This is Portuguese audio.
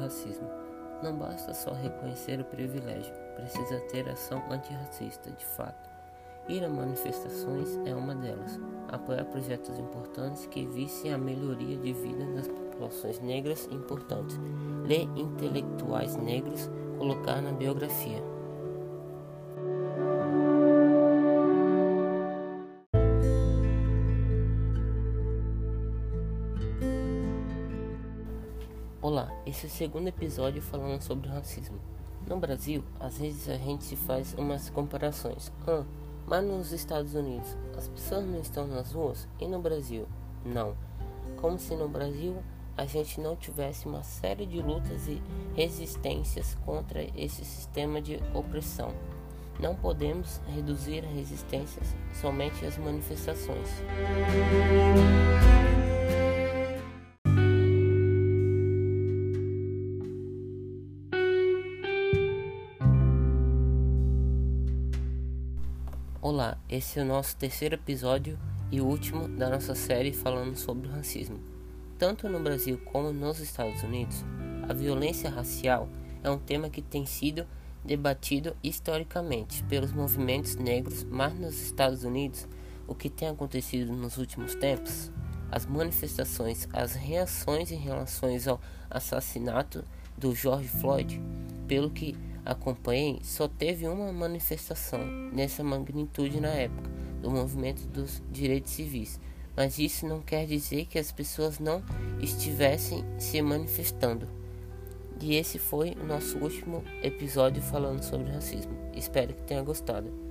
racismo. Não basta só reconhecer o privilégio, precisa ter ação antirracista de fato. Ir a manifestações é uma delas. Apoiar projetos importantes que visem a melhoria de vida das populações negras importantes. Ler intelectuais negros, colocar na biografia. Olá, esse é o segundo episódio falando sobre racismo. No Brasil, às vezes a gente faz umas comparações. Ah, mas nos Estados Unidos, as pessoas não estão nas ruas e no Brasil, não. Como se no Brasil a gente não tivesse uma série de lutas e resistências contra esse sistema de opressão. Não podemos reduzir a resistência somente às manifestações. Olá, esse é o nosso terceiro episódio e último da nossa série falando sobre o racismo. Tanto no Brasil como nos Estados Unidos, a violência racial é um tema que tem sido debatido historicamente pelos movimentos negros, mas nos Estados Unidos, o que tem acontecido nos últimos tempos, as manifestações, as reações em relação ao assassinato do George Floyd, pelo que acompanhei, só teve uma manifestação nessa magnitude na época do movimento dos direitos civis, mas isso não quer dizer que as pessoas não estivessem se manifestando. E esse foi o nosso último episódio falando sobre racismo. Espero que tenha gostado.